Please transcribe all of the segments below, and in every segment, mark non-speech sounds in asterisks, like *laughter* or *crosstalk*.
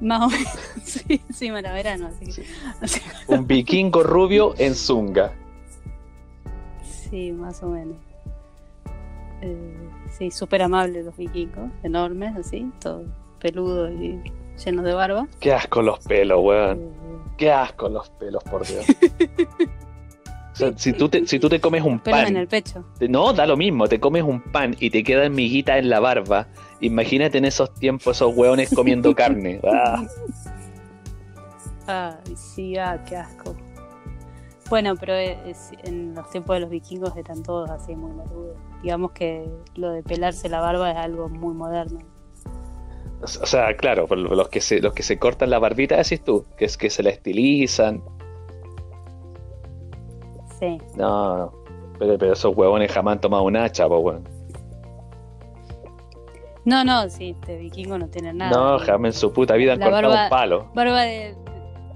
Más o menos. *laughs* Sí, sí, para verano. Así que, así- Un vikingo rubio en zunga. sí, más o menos. Eh, sí, súper amables los vikingos, enormes, así, todos peludos y llenos de barba. Qué asco los pelos, weón. Eh, Qué asco los pelos, por Dios. *laughs* O sea, si tú te, si tú te comes un pelos en pan, el pecho. te- no, da lo mismo, te comes un pan y te quedan miguitas en la barba. Imagínate en esos tiempos esos hueones comiendo *laughs* carne. Ah, Ay, sí, ah, qué asco. Bueno, pero es- en los tiempos de los vikingos eran todos así muy maludos. Digamos que lo de pelarse la barba es algo muy moderno. o sea, claro, los que se, los que se cortan la barbita, decís tú, que es que se la estilizan. Sí. No, no. Pero, pero esos huevones jamás han tomado un hacha, po, weón. No, no, sí, este vikingo no tiene nada. No, jamás en su puta vida han La cortado barba- un palo. Barba de.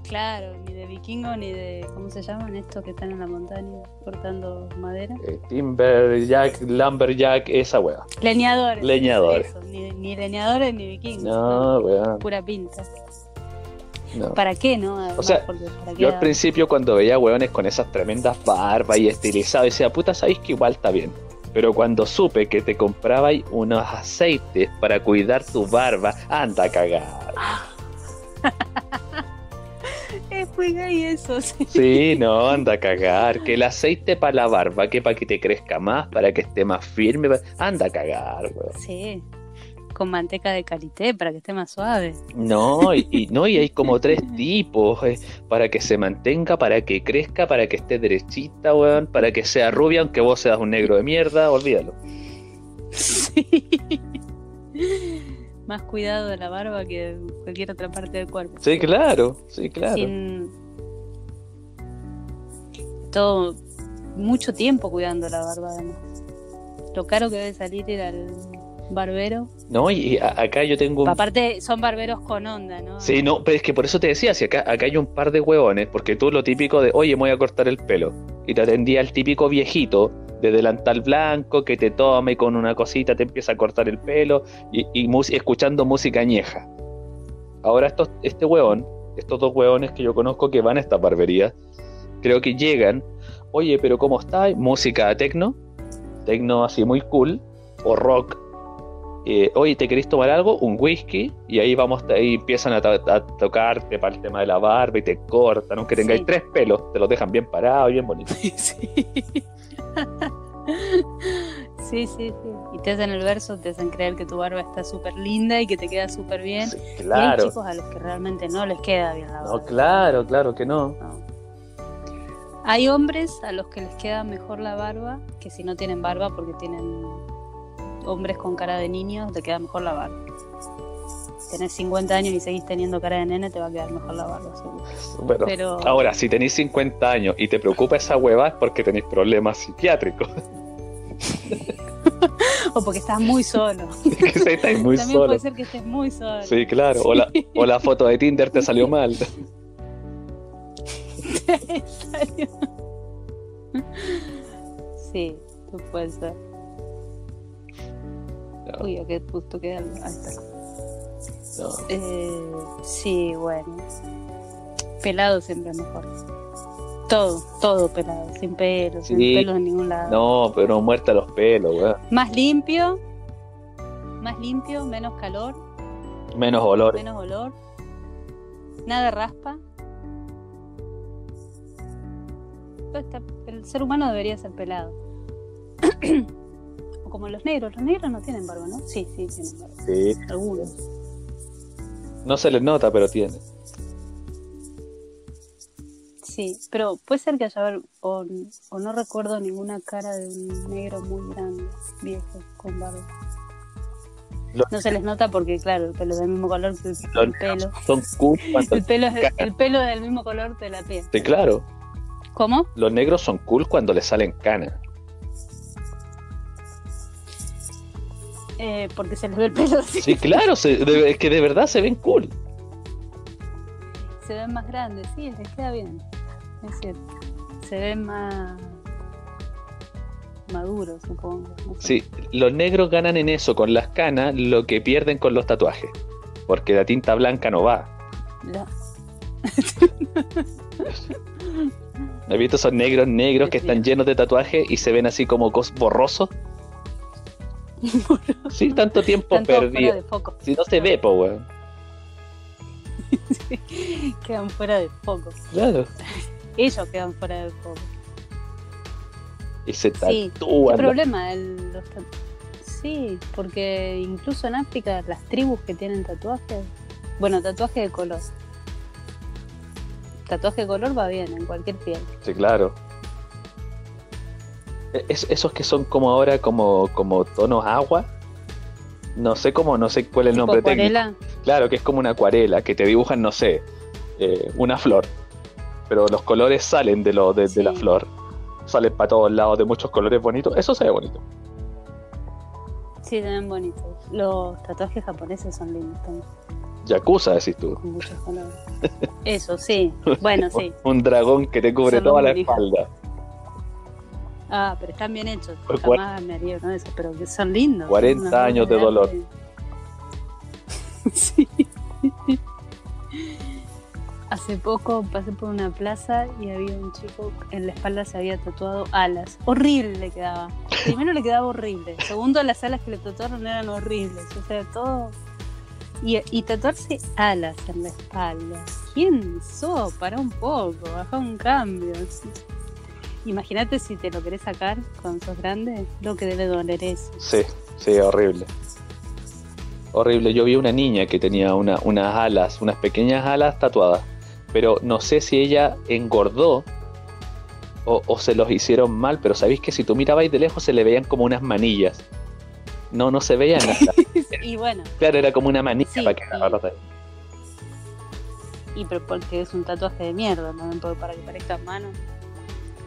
Claro, ni de vikingo ni de. ¿Cómo se llaman estos que están en la montaña cortando madera? Eh, Timberjack, Lumberjack, esa wea. Leñadores. Leñadores. eso, ni, ni leñadores ni vikingos. No, weón. Pura pinta. No. ¿Para qué, no? Además, O sea, porque ¿para qué Yo al principio cuando veía hueones con esas tremendas barbas y estilizados, decía, puta, sabéis que igual está bien. Pero cuando supe que te comprabais unos aceites para cuidar tu barba, anda a cagar. *laughs* Gay eso, sí. Sí, no, anda a cagar. Que el aceite para la barba, que para que te crezca más, para que esté más firme, anda a cagar, weón. Sí. Con manteca de calité para que esté más suave. No, y, y- *laughs* no, y hay como tres tipos, eh, para que se mantenga, para que crezca, para que esté derechita, weón, para que sea rubia, aunque vos seas un negro de mierda, olvídalo. Sí. Más cuidado de la barba que de cualquier otra parte del cuerpo. Sí, claro, sí, claro. Sin todo mucho tiempo cuidando la barba además. Lo caro que debe salir ir al barbero. No, y acá yo tengo un... Aparte son barberos con onda, ¿no? Sí, no, pero es que por eso te decía, si acá, acá hay un par de huevones, porque tú lo típico de, oye, me voy a cortar el pelo, y te atendía el típico viejito de delantal blanco que te tome con una cosita, te empieza a cortar el pelo, y, escuchando música añeja. Ahora estos, este huevón, estos dos huevones que yo conozco que van a esta barbería, creo que llegan, oye, pero ¿cómo está? Música tecno, tecno así muy cool, o rock, eh, oye, ¿te querés tomar algo? Un whisky, y ahí vamos, ahí empiezan a, to- a tocarte para el tema de la barba y te cortan, aunque tengáis Sí. tres pelos, te los dejan bien parados bien bonitos. *laughs* Sí. *laughs* Sí, sí, sí. Y te hacen el verso, te hacen creer que tu barba está súper linda y que te queda súper bien. Sí, Y hay claro. chicos a los que realmente no les queda bien la barba. No, claro, claro que no. No. Hay hombres a los que les queda mejor la barba que si no tienen barba porque tienen hombres con cara de niños, te queda mejor la barba. Tenés 50 años y seguís teniendo cara de nene, te va a quedar mejor la barba, seguro. Bueno, Pero ahora, si tenéis 50 años y te preocupa esa hueva es porque tenéis problemas psiquiátricos. *laughs* *laughs* o porque estás muy solo. *laughs* estáis muy También solo. puede ser que estés muy solo. Sí, claro. O la, o la foto de Tinder te salió mal. sí, tú puede ser. No, Uy, a qué justo queda. Ahí está. no. Eh, sí, bueno. Pelado siempre es mejor. Todo, todo pelado, sin pelos, sin pelos en ningún lado. No, pero muerta los pelos, weón. Más limpio, más limpio, menos calor, Menos olores. menos olor, nada raspa. El ser humano debería ser pelado. *clears throat* como los negros, los negros no tienen barba, ¿no? Sí, sí, tienen barba. Sí. Algunos. No se les nota, pero tiene. Sí, pero puede ser que haya ver, o, o no recuerdo ninguna cara de un negro muy grande, viejo, con barba. No se les nota porque, claro, el pelo es del mismo color que el, pelo. Son cool cuando... *laughs* El pelo, es, el pelo es del mismo color de la piel. Sí, claro. ¿Cómo? Los negros son cool cuando les salen canas. Eh, porque se les ve el pelo así. Sí, claro, se- de- es que de verdad se ven cool. Se ven más grandes, sí, les queda bien. Es cierto. Se ven más maduros, supongo. no sé. Sí, los negros ganan en eso con las canas lo que pierden con los tatuajes. porque la tinta blanca no va. La- *laughs* ¿Has visto esos negros negros que están llenos de tatuajes y se ven así como cos borrosos? *laughs* Sí, tanto tiempo perdido. de foco. Si no se ve, po, weón. *laughs* Quedan fuera de foco. Claro. Ellos quedan fuera de foco. Y se Sí, tatúan. ¿Qué problema? El- los sí, porque incluso en África las tribus que tienen tatuajes, bueno, tatuaje de color. Tatuaje de color va bien en cualquier piel. Sí, claro. Es- esos que son como ahora como, como tonos agua. No sé cómo, no sé cuál es el nombre técnico. acuarela. Claro, que es como una acuarela, que te dibujan, no sé, eh, una flor. Pero los colores salen de, lo, de, de la flor. Salen para todos lados de muchos colores bonitos. Eso se ve bonito. Sí, se ven bonitos. Los tatuajes japoneses son lindos también, Yakuza, decís tú. con muchos *laughs* colores. Eso, sí. Bueno, sí. Un dragón que te cubre toda la espalda. Ah, pero están bien hechos. Por Jamás me haría uno de esos, pero que son lindos. 40 Unos años de dolor. *laughs* sí. Hace poco pasé por una plaza y había un chico en la espalda se había tatuado alas. Horrible le quedaba. Primero le quedaba horrible. Segundo, las alas que le tatuaron eran horribles. O sea, todo. Y, y tatuarse alas en la espalda. ¿Quién sos? Para un poco, baja un cambio. Imagínate si te lo querés sacar cuando sos grande, lo que debe doler eso. Sí, sí, horrible. Horrible. Yo vi una niña que tenía una, unas alas, unas pequeñas alas tatuadas. Pero no sé si ella engordó o, o se los hicieron mal. Pero sabéis que si tú mirabais de lejos se le veían como unas manillas. No, no se veían nada. *laughs* y bueno, claro, era como una manilla Sí, para que ahí. y pero porque es un tatuaje de mierda, ¿no? Para que parezca mano.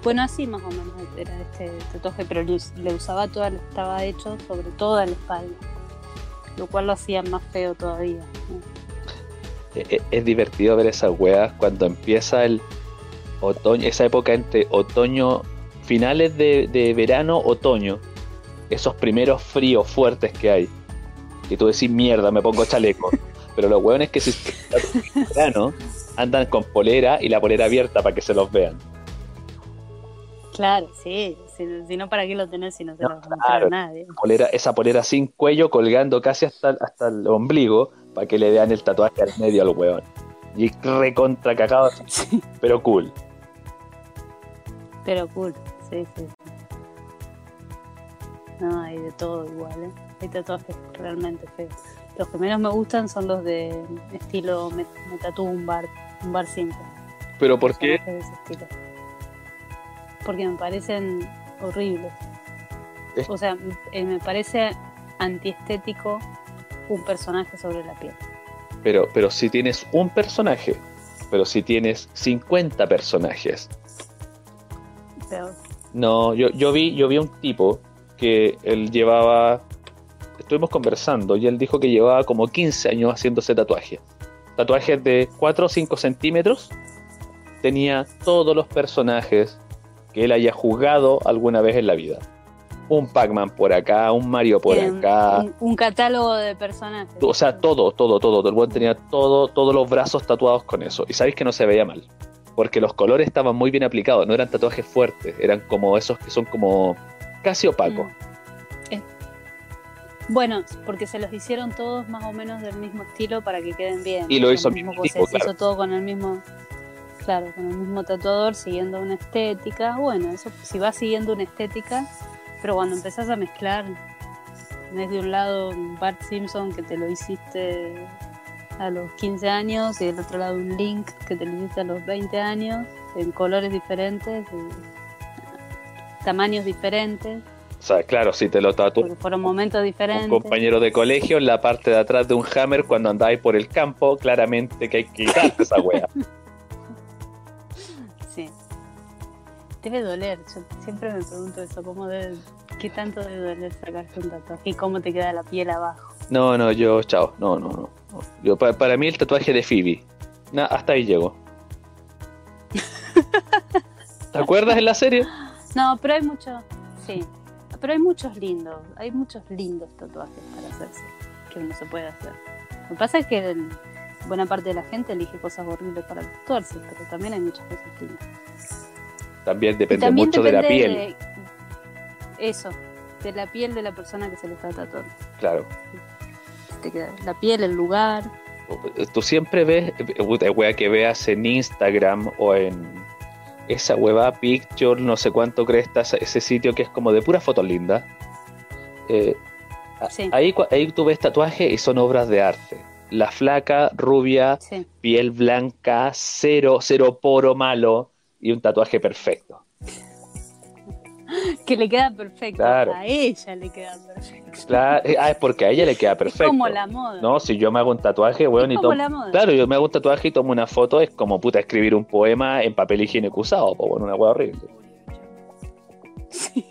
Bueno, así más o menos era este tatuaje, pero le, us- le usaba toda, estaba hecho sobre toda la espalda, lo cual lo hacía más feo todavía. ¿no? E- e- Es divertido ver esas weas cuando empieza el otoño, esa época entre otoño, finales de, de verano, otoño, esos primeros fríos fuertes que hay. Y tú decís, mierda, me pongo chaleco. *laughs* Pero lo weón es que si verano, andan con polera y la polera abierta para que se los vean. Claro, sí, si, no, ¿para qué lo tenés si no se No, lo claro. a nadie? Polera, esa polera sin cuello colgando casi hasta, hasta el ombligo para que le vean el tatuaje al medio al weón. Y recontra cagado, *laughs* Sí, pero cool. pero cool, sí, sí. sí. No, hay de todo igual, ¿eh? Hay tatuajes realmente feos. Los que menos me gustan son los de estilo me, me tatúo un bar, un bar simple. Pero ¿por qué? personajes de ese estilo. Porque me parecen horribles. Es- O sea, eh, me parece antiestético un personaje sobre la piel. Pero, pero si tienes un personaje, pero si tienes 50 personajes. Pero, No, yo, yo vi, yo vi un tipo que él llevaba. Estuvimos conversando y él dijo que llevaba como 15 años haciéndose tatuajes. Tatuajes de 4 o 5 centímetros. Tenía todos los personajes que él haya jugado alguna vez en la vida. Un Pac-Man por acá, un Mario por acá. un, un catálogo de personajes. O sea, todo, todo, todo. El buen tenía todo, todos los brazos tatuados con eso. Y sabéis que no se veía mal. Porque los colores estaban muy bien aplicados. No eran tatuajes fuertes. Eran como esos que son como casi opacos. Mm. Eh, Bueno, porque se los hicieron todos más o menos del mismo estilo para que queden bien. Y lo hizo el mismo mismo cosa, tipo, se claro. hizo todo con el mismo, claro, con el mismo tatuador, siguiendo una estética. Bueno, eso si vas siguiendo una estética, pero cuando empezás a mezclar, tenés de un lado un Bart Simpson que te lo hiciste a los 15 años y del otro lado un Link que te lo hiciste a los 20 años, en colores diferentes, y tamaños diferentes. O sea, claro, si te lo tatuó Porque fueron momentos un diferentes. compañero de colegio en la parte de atrás de un hammer cuando andáis por el campo, claramente que hay que quitarte esa wea. *laughs* Debe doler. Yo siempre me pregunto eso. ¿Cómo debe, ¿Qué tanto debe doler sacarse un tatuaje? ¿Y cómo te queda la piel abajo? No, no, yo, chao. No, no, no. Yo, pa- para mí el tatuaje de Phoebe. Hasta ahí llego. *laughs* ¿Te acuerdas en la serie? No, pero hay muchos. Sí. Pero hay muchos lindos. Hay muchos lindos tatuajes para hacerse. Que uno se puede hacer. Lo que pasa es que el- buena parte de la gente elige cosas horribles para tatuarse, pero también hay muchas cosas lindas. También depende también mucho de la piel, de- eso, de la piel de la persona que se le está tatuando. claro. Te queda la piel, el lugar. Tú siempre ves, eh, puta, wea que veas en Instagram o en esa hueva Picture, no sé cuánto crestas, ese sitio que es como de puras fotos lindas. Eh, Sí. ahí, ahí tú ves tatuajes y son obras de arte. La flaca, rubia, Sí. piel blanca, cero, cero poro malo y un tatuaje perfecto. Que le queda perfecto. Claro. A ella le queda perfecto. Claro, eh, ah, es porque a ella le queda Es perfecto. como la moda. No, si yo me hago un tatuaje, weón, y es como tomo- la moda. Claro, yo me hago un tatuaje y tomo una foto, es como puta escribir un poema en papel higiénico usado, pues bueno, una hueá horrible. Sí.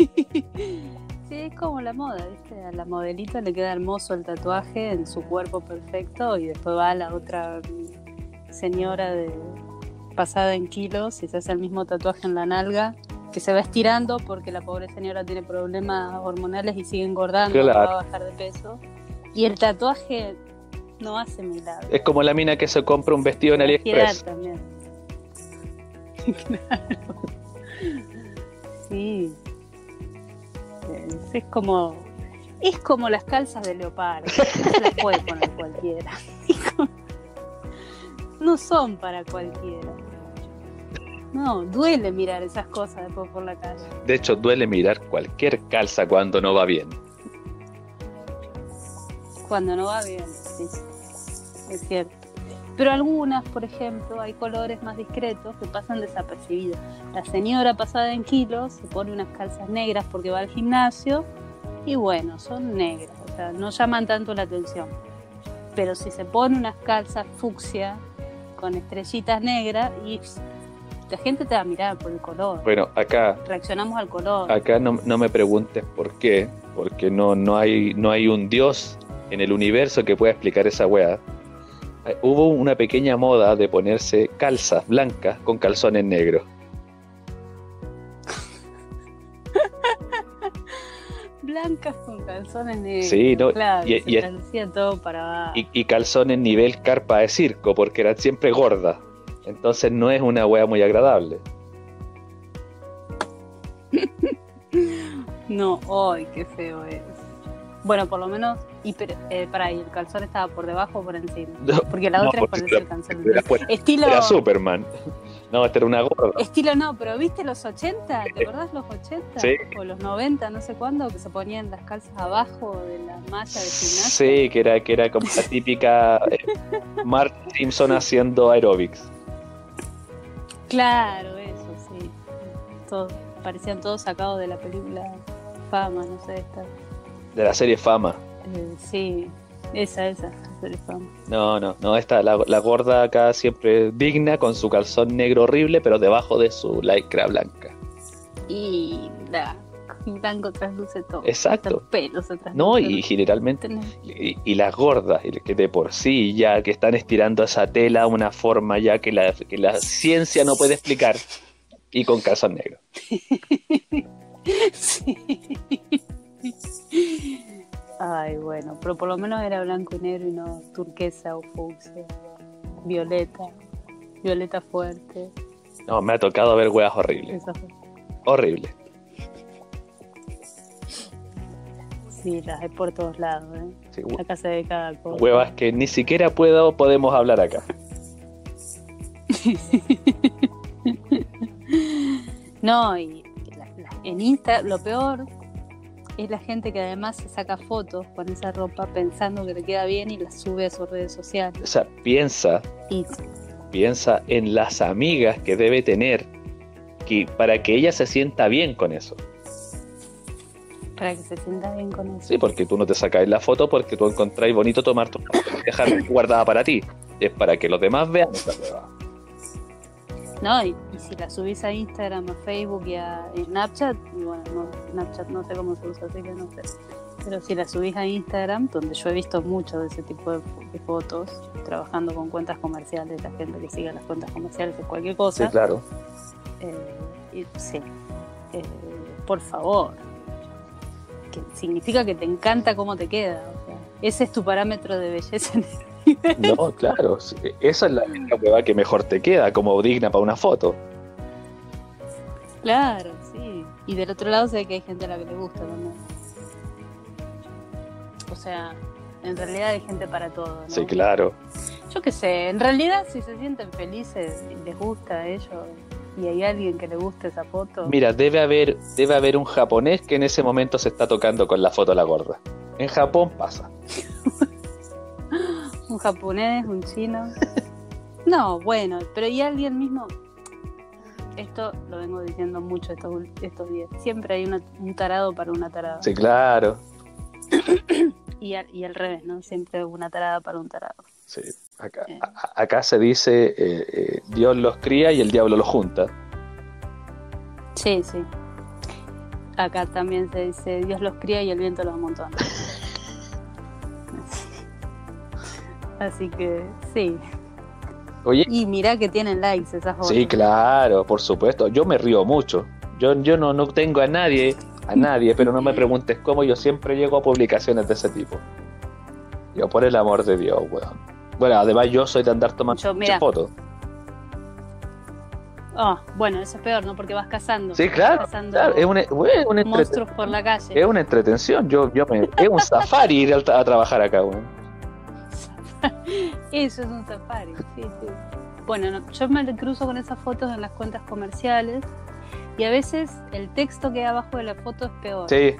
Sí, es como la moda, ¿viste? A la modelita le queda hermoso el tatuaje en su cuerpo perfecto y después va la otra señora de pasada en kilos y se hace el mismo tatuaje en la nalga que se va estirando porque la pobre señora tiene problemas hormonales y sigue engordando, Claro. va a bajar de peso. Y el tatuaje no hace milagros. Es como la mina que se compra un vestido en a girar AliExpress. también. *laughs* claro. Sí. Es, como. Es como las calzas de leopardo. No se las puede poner cualquiera. *laughs* No son para cualquiera. No, duele mirar esas cosas después por la calle. De hecho, duele mirar cualquier calza cuando no va bien. Cuando no va bien, sí. Es cierto. Pero algunas, por ejemplo, hay colores más discretos que pasan desapercibidos. La señora pasada en kilos se pone unas calzas negras porque va al gimnasio y bueno, son negras, o sea, no llaman tanto la atención. Pero si se pone unas calzas fucsia con estrellitas negras y la gente te va a mirar por el color. Bueno, acá, Reaccionamos al color. acá no, no me preguntes por qué, porque no, no, hay, no hay un dios en el universo que pueda explicar esa weá. Eh, Hubo una pequeña moda de ponerse calzas blancas con calzones negros. *laughs* Blancas con calzones negros. Sí, no, claro, y- se y todo para y, y calzones nivel carpa de circo, porque eran siempre gordas. Entonces no es una wea muy agradable. *laughs* No, ¡ay, qué feo es! Bueno, por lo menos, y pero, eh, para ahí, ¿el calzón estaba por debajo o por encima? Porque la No, otra es porque ponerse el era- calzón. era fuera- Estilo, Era Superman. No, esta era una gorda. estilo no, pero ¿viste los 80? ¿Te acordás los 80? Sí. O los 90, no sé cuándo, que se ponían las calzas abajo de la malla de gimnasio. Sí, que era, que era como la típica eh, Mark Simpson haciendo aerobics. Claro, eso, sí. Todo, parecían todos sacados de la película Fama, no sé, esta. De la serie Fama. Eh, sí, esa, esa, la serie Fama. No, no, no, esta, la, la gorda acá siempre digna con su calzón negro horrible, pero debajo de su lycra blanca. Y la *laughs* blanco trasluce todo. Exacto. Hasta el pelo se trasluce. No, y generalmente, y, y las gordas, y que de por sí ya que están estirando esa tela una forma ya que la, que la ciencia no puede explicar, y con calzón negro. *laughs* Sí. Ay, bueno, pero por lo menos era blanco y negro y no turquesa o fucsia, violeta, violeta fuerte. No, me ha tocado ver huevas horribles. Esas Sí, las hay por todos lados, ¿eh? Sí, Acá se ve cada cosa. huevas que ni siquiera puedo, podemos hablar acá. *laughs* No, y la- la- en Insta lo peor es la gente que además se saca fotos con esa ropa pensando que le queda bien y la sube a sus redes sociales. O sea, piensa, Y piensa en las amigas que debe tener que, para que ella se sienta bien con eso. Para que se sienta bien con eso. Sí, porque tú no te sacas la foto porque tú encontráis bonito tomar tu foto y dejarla guardada para ti. Es para que los demás vean esa hueva. No, y, y si la subís a Instagram, a Facebook y a Snapchat, y bueno, no, Snapchat no sé cómo se usa, así que no sé. Pero si la subís a Instagram, donde yo he visto mucho de ese tipo de, de fotos, trabajando con cuentas comerciales, la gente que sigue las cuentas comerciales de cualquier Sí, cosa, claro. eh, y- sí, Eh, por favor, que significa que te encanta cómo te queda. o sea, ese es tu parámetro de belleza en *laughs* No, claro. Esa es la, la hueva que mejor te queda, como digna para una foto. Claro, sí. Y del otro lado ve que hay gente a la que le gusta también. O sea, en realidad hay gente para todo. ¿no? Sí, claro. Yo qué sé, en realidad si se sienten felices y les gusta a ellos *laughs* y hay alguien que le guste esa foto, Mira, debe haber, debe haber un japonés que en ese momento se está tocando con la foto de la gorda. En Japón pasa. *laughs* un japonés, un chino. *laughs* No, bueno, pero y alguien mismo. Esto lo vengo diciendo mucho estos, estos días. Siempre hay una- un tarado para una tarada. Sí, claro. *coughs* Y, al, y al revés, ¿no? Siempre una tarada para un tarado. Sí. Acá, Eh. a- acá se dice eh, eh, Dios los cría y el diablo los junta. Sí, sí. Acá también se dice Dios los cría y el viento los amontona. *laughs* Así que sí. Oye, Y mirá que tienen likes esas fotos. sí, claro, por supuesto. Yo me río mucho. Yo, yo no, no tengo a nadie, a nadie, pero no me preguntes cómo yo siempre llego a publicaciones de ese tipo. Yo, por el amor de Dios, weón. Bueno, además yo soy de andar tomando Yo, mira. fotos. Ah, bueno, eso es peor, ¿no? Porque vas cazando. Sí, claro, Cazando claro. Es una, entrete- monstruos por la calle. es una entretención. Yo, yo me, es un safari ir a, trabajar acá, weón. *laughs* Eso es un safari, sí, sí. Bueno, no, yo me cruzo con esas fotos en las cuentas comerciales y a veces el texto que hay abajo de la foto es peor. Sí.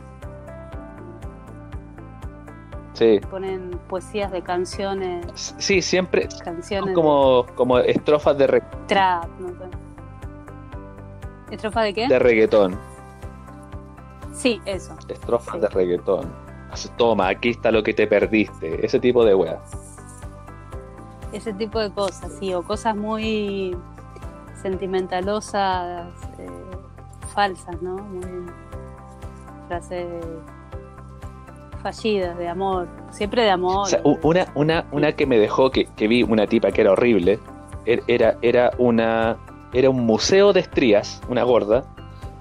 Sí. Ponen poesías de canciones, Sí, siempre canciones son como, como estrofas de, re- de trap, no sé. ¿Estrofa de qué? de reggaetón. Sí, eso. Estrofas Sí. de reggaetón. Así, Toma, aquí está lo que te perdiste. Ese tipo de weas. Ese tipo de cosas, sí, o cosas muy sentimentalosas, eh, falsas, ¿no? Muy frases fallidas de amor, siempre de amor. O sea, u- una, una, una que me dejó, que, que vi una tipa que era horrible, er- era, era una era un museo de estrías, una gorda,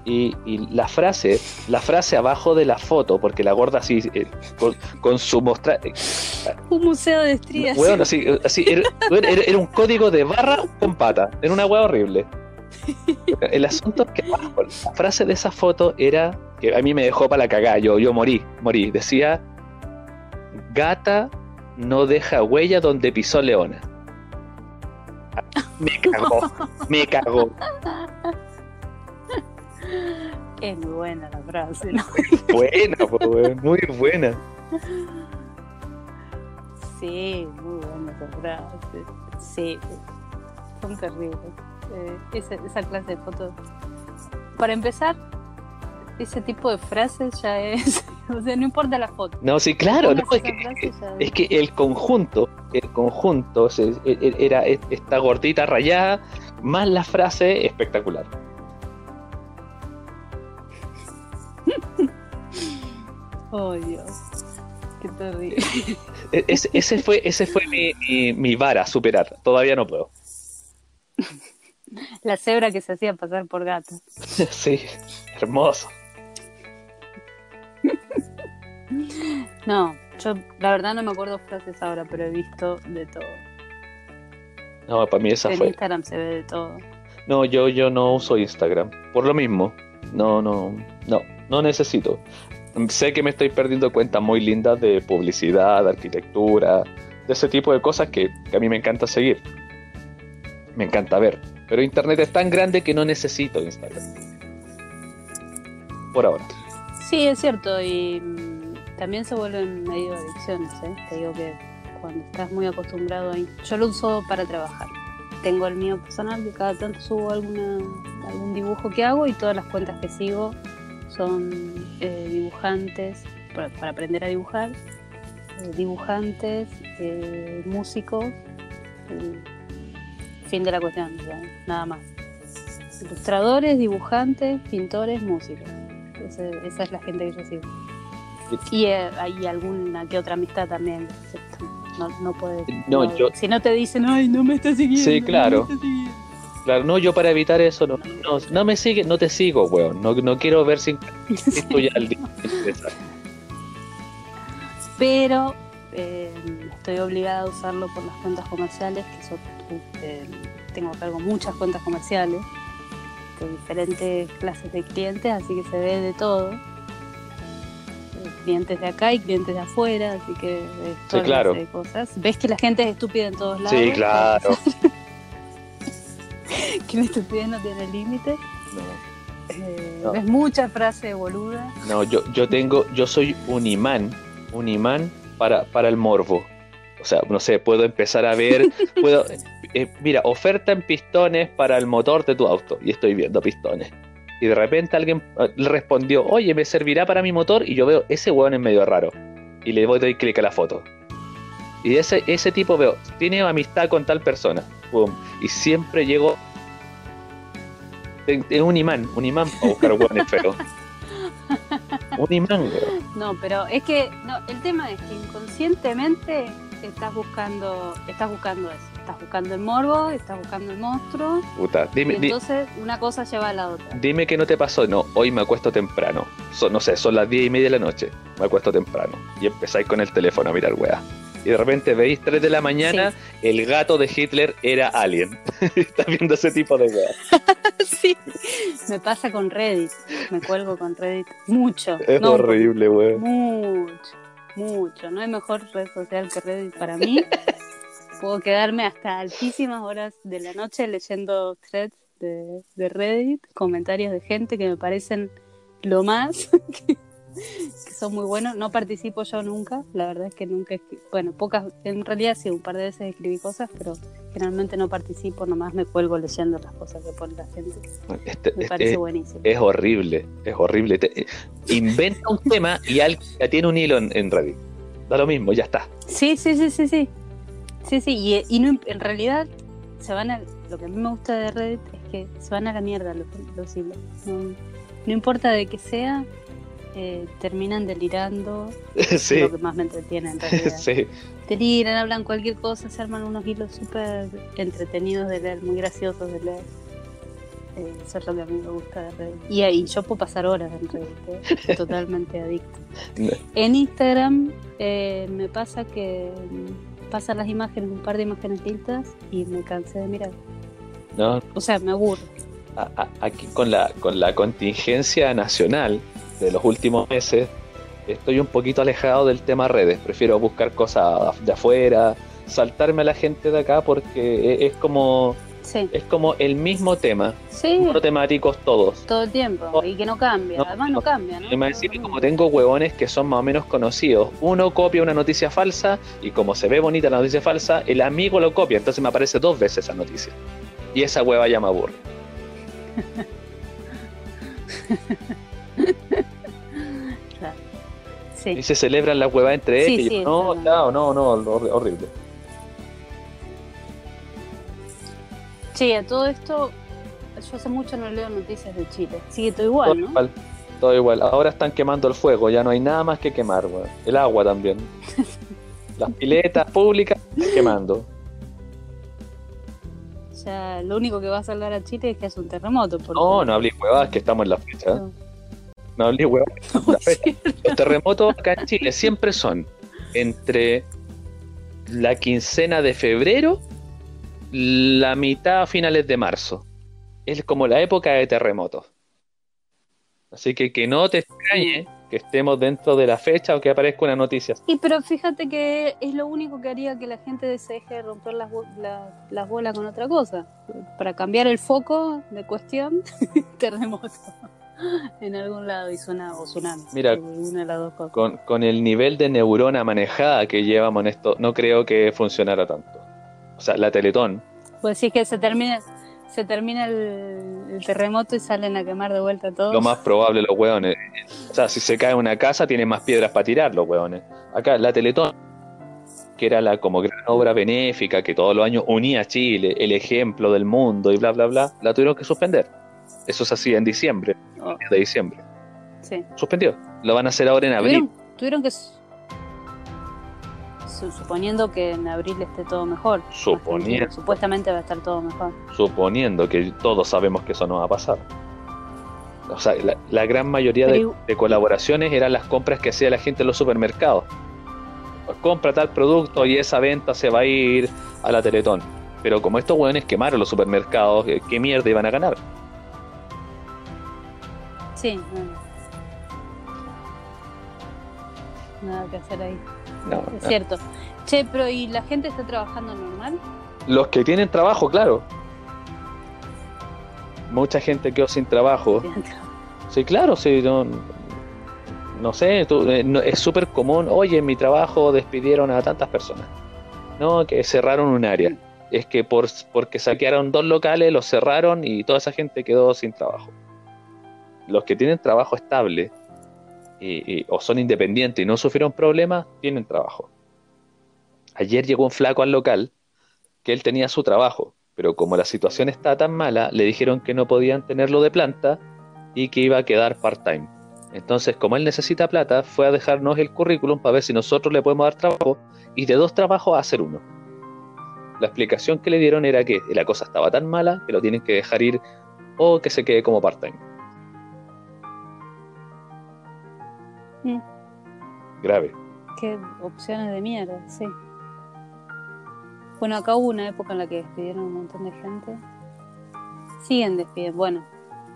y, y la frase, la frase abajo de la foto, porque la gorda así, eh, con, con su mostra Un museo de estrías. Weón, así, así era, era- era un código de barra con pata. Era una wea horrible. *laughs* El asunto es que la frase de esa foto era que a mí me dejó para la cagada. Yo, yo morí, morí. Decía: Gata no deja huella donde pisó leona. Me *laughs* cagó, me cagó. Es muy buena la frase, ¿no? Buena, muy buena. Sí, muy buena esa frase. Sí, son terribles. Eh, esa, esa clase de fotos. Para empezar, ese tipo de frases ya es. *laughs* O sea, no importa la foto. No, sí, claro, no, es que, Es el conjunto, el conjunto se- era esta gordita rayada, más la frase espectacular. *laughs* Oh, Dios. Qué terrible. E- ese, ese fue, ese fue mi, mi, mi vara superar. Todavía no puedo. *laughs* *laughs* La cebra que se hacía pasar por gata. *laughs* Sí, hermoso. *laughs* No, yo la verdad no me acuerdo frases ahora, pero he visto de todo. No, para mí esa en fue. Instagram se ve de todo. No, yo, yo no uso Instagram. Por lo mismo. No, no, no, no necesito. Sé que me estoy perdiendo cuentas muy lindas de publicidad, de arquitectura, de ese tipo de cosas que, que a mí me encanta seguir. Me encanta ver. Pero Internet es tan grande que no necesito Instagram. Por ahora. Sí, es cierto, y mm, también se vuelven medio adicciones, ¿eh? Te digo que cuando estás muy acostumbrado a... Yo lo uso para trabajar. Tengo el mío personal, que cada tanto subo alguna, algún dibujo que hago y todas las cuentas que sigo son eh, dibujantes, para, aprender a dibujar, eh, dibujantes, eh, músicos, fin de la cuestión, nada más. Ilustradores, dibujantes, pintores, músicos. Ese- esa es la gente que yo sigo. Y eh, hay alguna que otra amistad también. No, no puedes. No, yo- Si no te dicen, ay, no me estás siguiendo. Sí, no claro. siguiendo". Claro, no, yo para evitar eso, no, no, no me sigue, no te sigo, weón. No, no quiero ver si *laughs* esto ya al día. Pero eh, estoy obligada a usarlo por las cuentas comerciales, que son, eh, tengo a cargo muchas cuentas comerciales de diferentes clases de clientes, así que se ve de todo. Eh, Clientes de acá y clientes de afuera, así que de todas claro. de cosas. Ves que la gente es estúpida en todos lados. Sí, claro. *laughs* que la estupidez no tiene límite. No. Eh, No. Ves mucha frase boluda. No, yo, yo tengo, yo soy un imán, un imán para, para el morbo. O sea, no sé, puedo empezar a ver, puedo, eh, mira, oferta en pistones para el motor de tu auto. Y estoy viendo pistones. Y de repente alguien eh, le respondió, oye, ¿me servirá para mi motor? Y yo veo, ese hueón es medio raro. Y le voy doy clic a la foto. Y ese, ese tipo veo, tiene amistad con tal persona. Y siempre llego. Es un imán, un imán para buscar hueones feos. Un imán. No, pero es que no, el tema es que inconscientemente estás buscando, estás buscando eso. Estás buscando el morbo, estás buscando el monstruo. Puta, Y dime, di- entonces una cosa lleva a la otra. dime que no te pasó. No, hoy me acuesto temprano. Son, no sé, son las 10 y media de la noche. Me acuesto temprano. Y empezáis con el teléfono a mirar weá. Y de repente veis 3 de la mañana, el gato de Hitler era alien. *laughs* Estás viendo ese tipo de weá. *laughs* sí. Me pasa con Reddit. Me cuelgo con Reddit mucho. Es No, horrible, weón. Mucho, mucho. No hay mejor red social que Reddit para mí. Puedo quedarme hasta altísimas horas de la noche leyendo threads de, de Reddit, comentarios de gente que me parecen lo más, *laughs* que, que son muy buenos. No participo yo nunca, la verdad es que nunca, bueno, pocas, en realidad sí, un par de veces escribí cosas, pero generalmente no participo, nomás me cuelgo leyendo las cosas que pone la gente. Este- Me este- parece buenísimo. es horrible, es horrible. Te- inventa un tema y alguien ya tiene un hilo en, en Reddit. Da lo mismo, ya está. Sí, sí, sí, sí, sí. Sí, sí, y, y no, en realidad se van a, lo que a mí me gusta de Reddit es que se van a la mierda los, los hilos. No, no importa de qué sea, eh, terminan delirando. sí, *laughs* Es lo que más me entretiene en *laughs* realidad. sí. Deliran, hablan cualquier cosa, se arman unos hilos súper entretenidos de leer, muy graciosos de leer. Eh, eso es lo que a mí me gusta de Reddit. Y ahí yo puedo pasar horas en Reddit, ¿eh? *laughs* totalmente adicto. En Instagram eh, me pasa que pasan las imágenes, un par de imágenes lindas y me cansé de mirar. No, O sea, me aburro. a- a- aquí con la, con la contingencia nacional de los últimos meses, estoy un poquito alejado del tema redes. Prefiero buscar cosas de afuera, saltarme a la gente de acá porque e- es como, Sí, es como el mismo tema, sí, monotemáticos todos. todo el tiempo. Y que no cambia. No, Además no no. cambia, ¿no? Y me decir que como tengo huevones que son más o menos conocidos, uno copia una noticia falsa y como se ve bonita la noticia falsa, el amigo lo copia, entonces me aparece dos veces esa noticia. Y esa hueva ya me aburre. *laughs* Claro. Sí. Y se celebran las huevas entre Sí, ellos. sí, no, eso no, no, no, hor- horrible. Sí, a todo esto, yo hace mucho no leo noticias de Chile. Sigue todo igual, todo ¿no? igual, todo igual. Ahora están quemando el fuego, ya no hay nada más que quemar, weón. El agua también. *laughs* Las piletas públicas están quemando. O sea, lo único que va a salvar a Chile es que es un terremoto. Porque... No, no hablé huevadas que estamos en la fecha. No. No hablé huevadas. que estamos en la fecha. Los terremotos acá en Chile siempre son entre la quincena de febrero, la mitad a finales de marzo. Es como la época de terremotos. Así que que no te extrañe que estemos dentro de la fecha o que aparezca una noticia. Y pero fíjate que es lo único que haría que la gente se deje de romper las, la- las bolas con otra cosa. Para cambiar el foco de cuestión, *laughs* terremoto en algún lado y suena o tsunami. Mira, una de las dos cosas. Con, con el nivel de neurona manejada que llevamos en esto, no creo que funcionara tanto. Sea, la Teletón. Pues sí que se termina, se termina el, el terremoto y salen a quemar de vuelta todos. Lo más probable, los hueones. O sea, si se cae una casa, tienen más piedras para tirar los hueones. Acá, la Teletón, que era la como gran obra benéfica que todos los años unía a Chile, el ejemplo del mundo y bla, bla, bla, la tuvieron que suspender. Eso es así en diciembre, Oh, de diciembre. sí. Suspendió. Lo van a hacer ahora en abril. Tuvieron, tuvieron que suponiendo que en abril esté todo mejor. Suponiendo. Supuestamente va a estar todo mejor. suponiendo que todos sabemos que eso no va a pasar. O sea, la, la gran mayoría de, colaboraciones eran las compras que hacía la gente en los supermercados. compra tal producto y esa venta se va a ir a la Teletón. Pero como estos hueones quemaron los supermercados, ¿qué- ¿qué mierda iban a ganar? Sí. Nada que hacer ahí. No, Es cierto. Che, pero ¿y la gente está trabajando normal? Los que tienen trabajo, claro. Mucha gente quedó sin trabajo. Sí, claro, sí, no, no sé, tú- eh, no- es súper común, oye, en mi trabajo despidieron a tantas personas. No, que cerraron un área. Es que por, porque saquearon dos locales, los cerraron y toda esa gente quedó sin trabajo. Los que tienen trabajo estable o son independientes y no sufrieron problemas, tienen trabajo. Ayer llegó un flaco al local que él tenía su trabajo, pero como la situación está tan mala, le dijeron que no podían tenerlo de planta y que iba a quedar part-time. Entonces, como él necesita plata, fue a dejarnos el currículum para ver si nosotros le podemos dar trabajo y de dos trabajos a hacer uno. La explicación que le dieron era que la cosa estaba tan mala que lo tienen que dejar ir o que se quede como part-time. Mm. Grave. Qué opciones de mierda, sí. Bueno, acá hubo una época en la que despidieron un montón de gente. Siguen despidiendo. Bueno,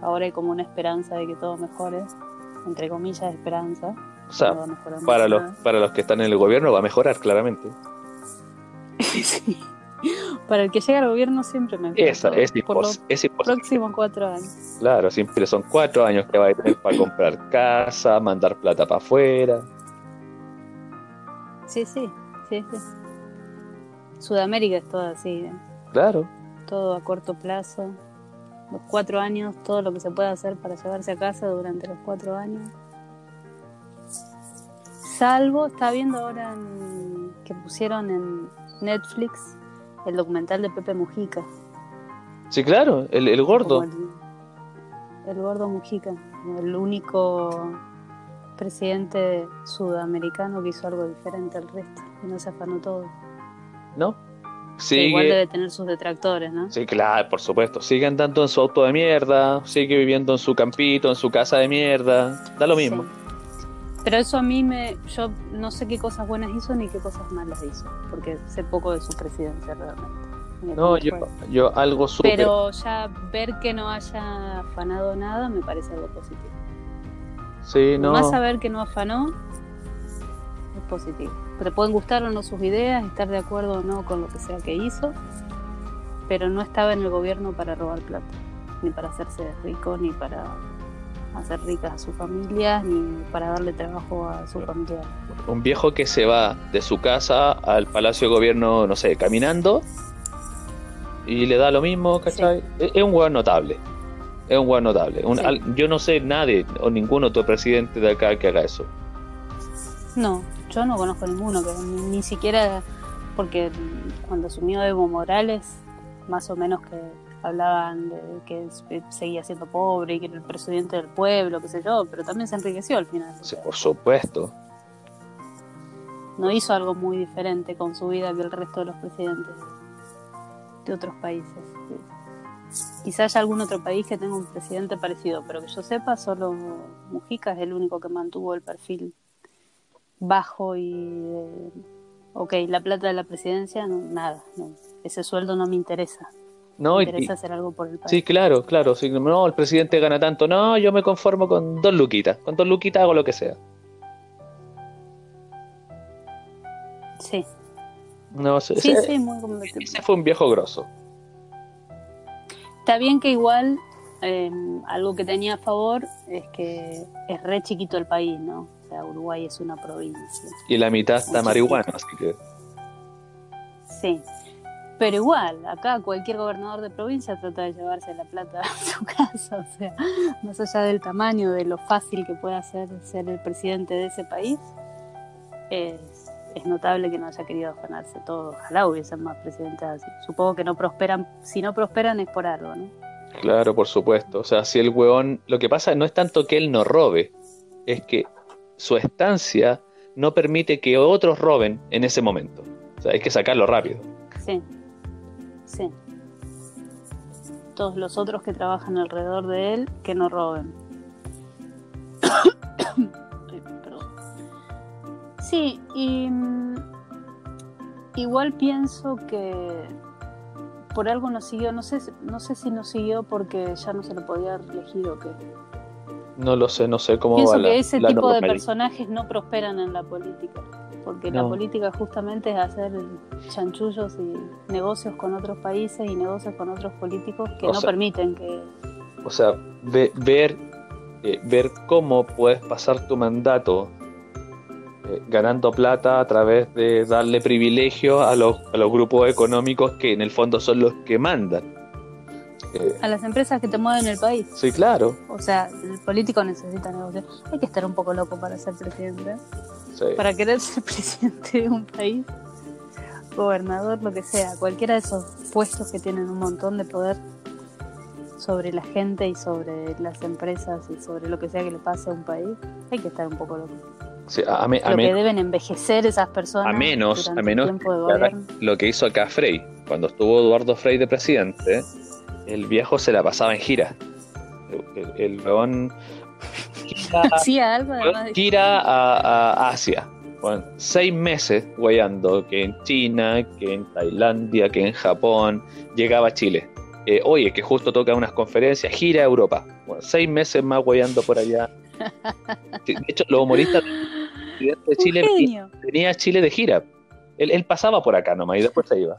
ahora hay como una esperanza de que todo mejore. Entre comillas, esperanza. O sea, No para los, para los que están en el gobierno va a mejorar claramente. *laughs* Sí. *laughs* Para el que llega al gobierno siempre me Esa, es, por los es imposible. próximos cuatro años. Claro, siempre son cuatro años que va a tener para comprar casa, mandar plata para afuera. Sí, sí, sí, sí. Sudamérica es todo así, ¿eh? Claro. todo a corto plazo. Los cuatro años, todo lo que se puede hacer para llevarse a casa durante los cuatro años. Salvo, está viendo ahora en- que pusieron en Netflix el documental de Pepe Mujica. Sí, claro, el, el gordo. El, el gordo Mujica, el único presidente sudamericano que hizo algo diferente al resto y no se afanó todo. ¿No? Que igual Sigue. debe tener sus detractores, ¿no? Sí, claro, por supuesto. Sigue andando en su auto de mierda, sigue viviendo en su campito, en su casa de mierda. Da lo mismo. Sí. Pero eso a mí me. Yo no sé qué cosas buenas hizo ni qué cosas malas hizo, porque sé poco de su presidencia realmente. No, yo, yo algo súper. Pero ya ver que no haya afanado nada me parece algo positivo. Sí, no. Más saber que no afanó es positivo. Te pueden gustar o no sus ideas, estar de acuerdo o no con lo que sea que hizo, pero no estaba en el gobierno para robar plata, ni para hacerse rico, ni para hacer ricas a sus familias, ni para darle trabajo a su familia. Un viejo que se va de su casa al Palacio de Gobierno, no sé, caminando y le da lo mismo, ¿cachai? Es, es un hueón notable. Es un hueón notable. Un- Sí. al- yo no sé nadie o ninguno otro presidente de acá que haga eso. No, yo no conozco ninguno, que ni, ni siquiera, porque cuando asumió Evo Morales, más o menos que hablaban de que seguía siendo pobre y que era el presidente del pueblo, qué sé yo, pero también se enriqueció al final. Sí, por supuesto. no hizo algo muy diferente con su vida que el resto de los presidentes de otros países. Quizá haya algún otro país que tenga un presidente parecido, pero que yo sepa, solo Mujica es el único que mantuvo el perfil bajo y de, ok, la plata de la presidencia, no, nada, no, ese sueldo no me interesa. No, me y- interesa hacer algo por el país. Sí, claro, claro. sí, no, el presidente gana tanto. No, yo me conformo con dos luquitas. Con dos luquitas hago lo que sea. Sí, No, ese, sí, sí, muy convencido. ese fue un viejo grosso. Está bien que igual eh, algo que tenía a favor es que es re chiquito el país, ¿no? O sea, Uruguay es una provincia. Y la mitad está marihuana, así que. Sí. Pero igual, acá cualquier gobernador de provincia trata de llevarse la plata a su *laughs* casa. O sea, más allá del tamaño, de lo fácil que pueda ser ser el presidente de ese país, es, es notable que no haya querido afanarse todo. Ojalá hubiesen más presidentes así. Supongo que no prosperan, si no prosperan es por algo, ¿no? Claro, por supuesto. O sea, si el hueón. Lo que pasa no es tanto que él no robe, es que su estancia no permite que otros roben en ese momento. O sea, hay que sacarlo rápido. Sí, sí. Todos los otros que trabajan alrededor de él, que no roben. *coughs* Perdón. Sí, y mm, Igual pienso que por algo no siguió, no sé, no sé si no siguió porque ya no se lo podía elegir o qué. No lo sé, no sé cómo Pienso va la, que ese la tipo de personajes no prosperan en la política, porque la política justamente es hacer chanchullos y negocios con otros países y negocios con otros políticos que O no sea- permiten que... O sea, ve- ver, eh, ver cómo puedes pasar tu mandato eh, ganando plata a través de darle privilegios a los, a los grupos económicos que en el fondo son los que mandan. A las empresas que te mueven el país. sí, claro. O sea, el político necesita negociar. Hay que estar un poco loco para ser presidente. sí. Para querer ser *laughs* presidente de un país, gobernador, lo que sea, cualquiera de esos puestos que tienen un montón de poder sobre la gente y sobre las empresas y sobre lo que sea que le pase a un país, hay que estar un poco loco. Sí, a, a me- a lo que deben envejecer esas personas A menos- a menos lo que hizo acá Frey, cuando estuvo Eduardo Frey de presidente, el viejo se la pasaba en gira. El, weón gira, *laughs* *laughs* Hacía algo además de... gira a, a Asia. Bueno, seis meses guayando, que en China, que en Tailandia, que en Japón, llegaba a Chile. Eh, oye, que justo toca unas conferencias, gira a Europa. Bueno, seis meses más guayando por allá. *laughs* De hecho, los humoristas de Chile genio. venía a Chile de gira. Él, él pasaba por acá nomás y después se iba.